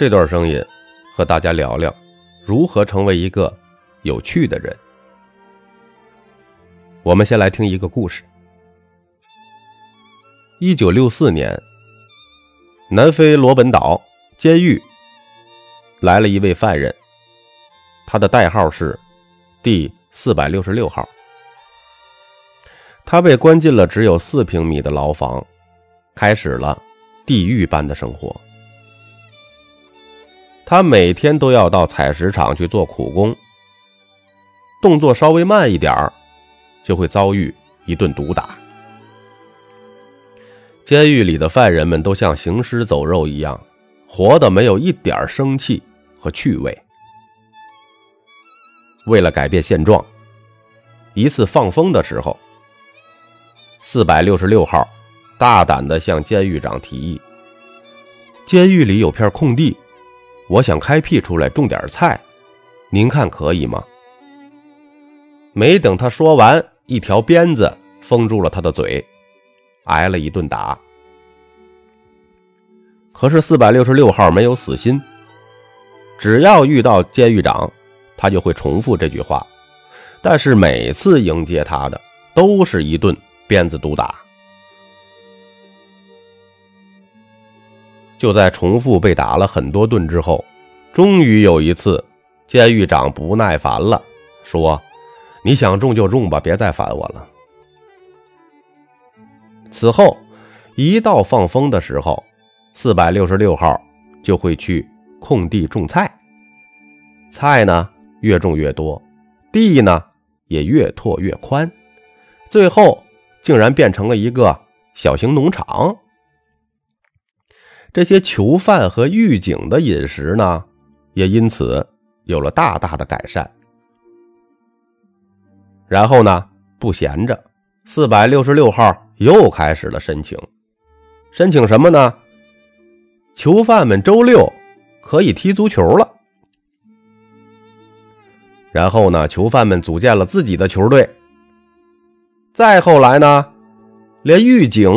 这段声音和大家聊聊如何成为一个有趣的人。我们先来听一个故事。一九六四年，南非罗本岛监狱来了一位犯人，他的代号是第四百六十六号。他被关进了只有四平米的牢房，开始了地狱般的生活。他每天都要到采石场去做苦工，动作稍微慢一点儿，就会遭遇一顿毒打。监狱里的犯人们都像行尸走肉一样，活的没有一点生气和趣味。为了改变现状，一次放风的时候。四百六十六号大胆的向监狱长提议：“监狱里有片空地，我想开辟出来种点菜，您看可以吗？”没等他说完，一条鞭子封住了他的嘴，挨了一顿打。可是四百六十六号没有死心，只要遇到监狱长，他就会重复这句话，但是每次迎接他的都是一顿。鞭子毒打，就在重复被打了很多顿之后，终于有一次，监狱长不耐烦了，说：“你想中就中吧，别再烦我了。”此后，一到放风的时候，四百六十六号就会去空地种菜，菜呢越种越多，地呢也越拓越宽，最后。竟然变成了一个小型农场。这些囚犯和狱警的饮食呢，也因此有了大大的改善。然后呢，不闲着，四百六十六号又开始了申请。申请什么呢？囚犯们周六可以踢足球了。然后呢，囚犯们组建了自己的球队。再后来呢，连狱警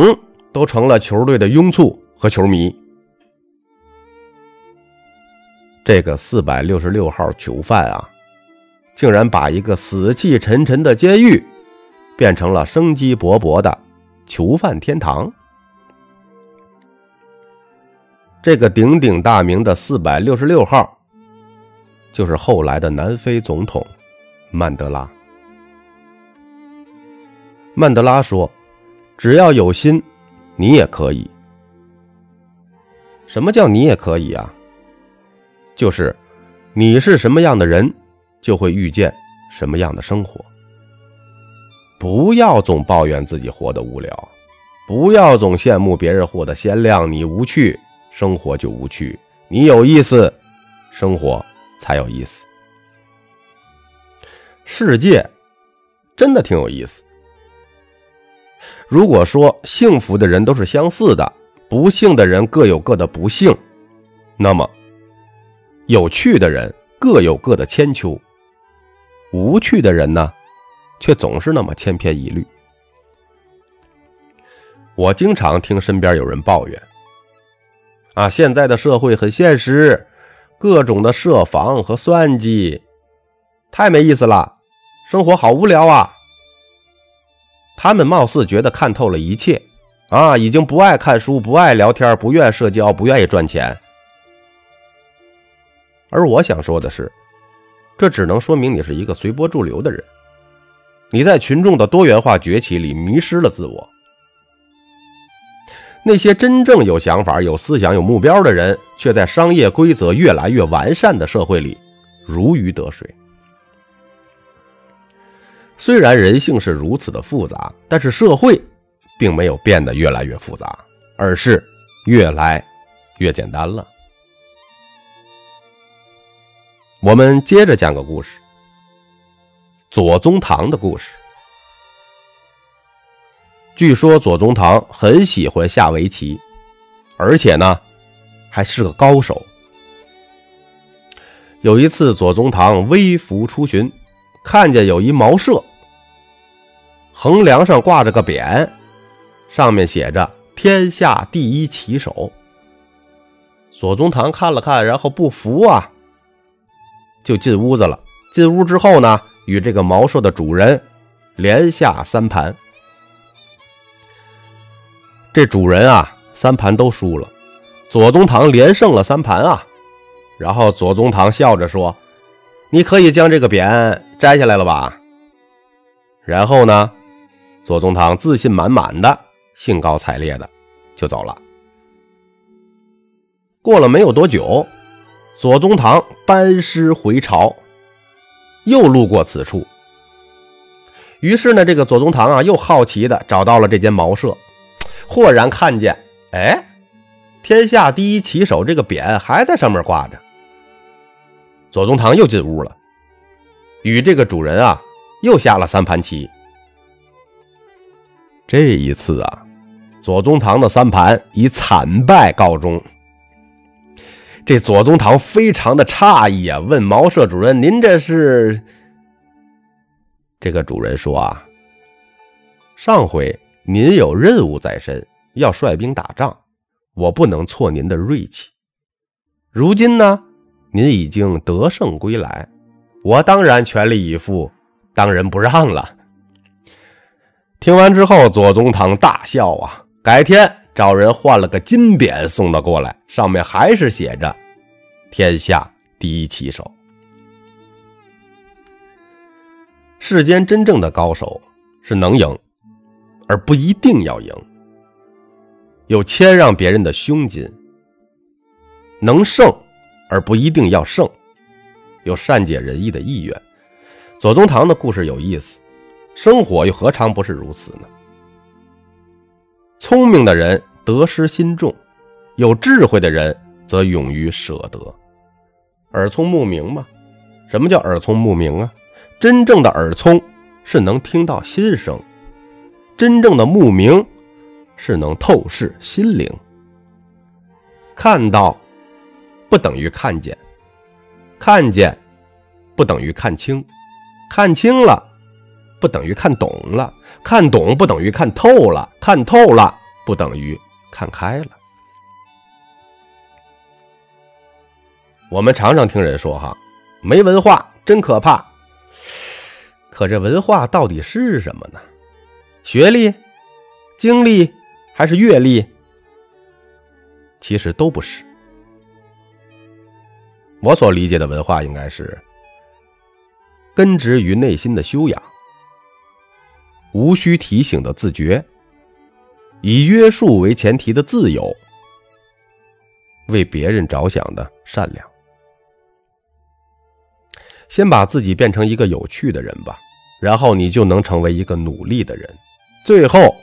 都成了球队的拥簇和球迷。这个四百六十六号囚犯啊，竟然把一个死气沉沉的监狱变成了生机勃勃的囚犯天堂。这个鼎鼎大名的四百六十六号，就是后来的南非总统曼德拉。曼德拉说：“只要有心，你也可以。什么叫你也可以啊？就是你是什么样的人，就会遇见什么样的生活。不要总抱怨自己活得无聊，不要总羡慕别人活得鲜亮，你无趣，生活就无趣；你有意思，生活才有意思。世界真的挺有意思。”如果说幸福的人都是相似的，不幸的人各有各的不幸，那么有趣的人各有各的千秋，无趣的人呢，却总是那么千篇一律。我经常听身边有人抱怨：“啊，现在的社会很现实，各种的设防和算计，太没意思了，生活好无聊啊。”他们貌似觉得看透了一切，啊，已经不爱看书，不爱聊天，不愿社交，不愿意赚钱。而我想说的是，这只能说明你是一个随波逐流的人，你在群众的多元化崛起里迷失了自我。那些真正有想法、有思想、有目标的人，却在商业规则越来越完善的社会里如鱼得水。虽然人性是如此的复杂，但是社会并没有变得越来越复杂，而是越来越简单了。我们接着讲个故事：左宗棠的故事。据说左宗棠很喜欢下围棋，而且呢，还是个高手。有一次，左宗棠微服出巡，看见有一茅舍。横梁上挂着个匾，上面写着“天下第一棋手”。左宗棠看了看，然后不服啊，就进屋子了。进屋之后呢，与这个茅舍的主人连下三盘。这主人啊，三盘都输了，左宗棠连胜了三盘啊。然后左宗棠笑着说：“你可以将这个匾摘下来了吧？”然后呢，左宗棠自信满满的、兴高采烈的就走了。过了没有多久，左宗棠班师回朝，又路过此处。于是呢，这个左宗棠啊，又好奇的找到了这间茅舍。豁然看见，哎，天下第一棋手这个匾还在上面挂着。左宗棠又进屋了，与这个主人啊又下了三盘棋。这一次啊，左宗棠的三盘以惨败告终。这左宗棠非常的诧异啊，问茅舍主人：“您这是？”这个主人说：“啊，上回。”您有任务在身，要率兵打仗，我不能挫您的锐气。如今呢，您已经得胜归来，我当然全力以赴，当仁不让了。听完之后，左宗棠大笑啊，改天找人换了个金匾送了过来，上面还是写着“天下第一棋手”。世间真正的高手是能赢。而不一定要赢，有谦让别人的胸襟，能胜而不一定要胜，有善解人意的意愿。左宗棠的故事有意思，生活又何尝不是如此呢？聪明的人得失心重，有智慧的人则勇于舍得。耳聪目明嘛？什么叫耳聪目明啊？真正的耳聪是能听到心声。真正的目明是能透视心灵，看到不等于看见，看见不等于看清，看清了不等于看懂了，看懂不等于看透了，看透了不等于看开了。我们常常听人说：“哈，没文化真可怕。”可这文化到底是什么呢？学历、经历还是阅历，其实都不是。我所理解的文化，应该是根植于内心的修养，无需提醒的自觉，以约束为前提的自由，为别人着想的善良。先把自己变成一个有趣的人吧，然后你就能成为一个努力的人。最后，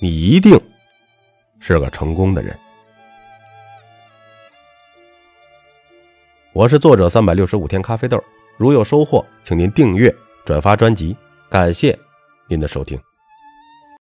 你一定是个成功的人。我是作者三百六十五天咖啡豆，如有收获，请您订阅、转发专辑，感谢您的收听。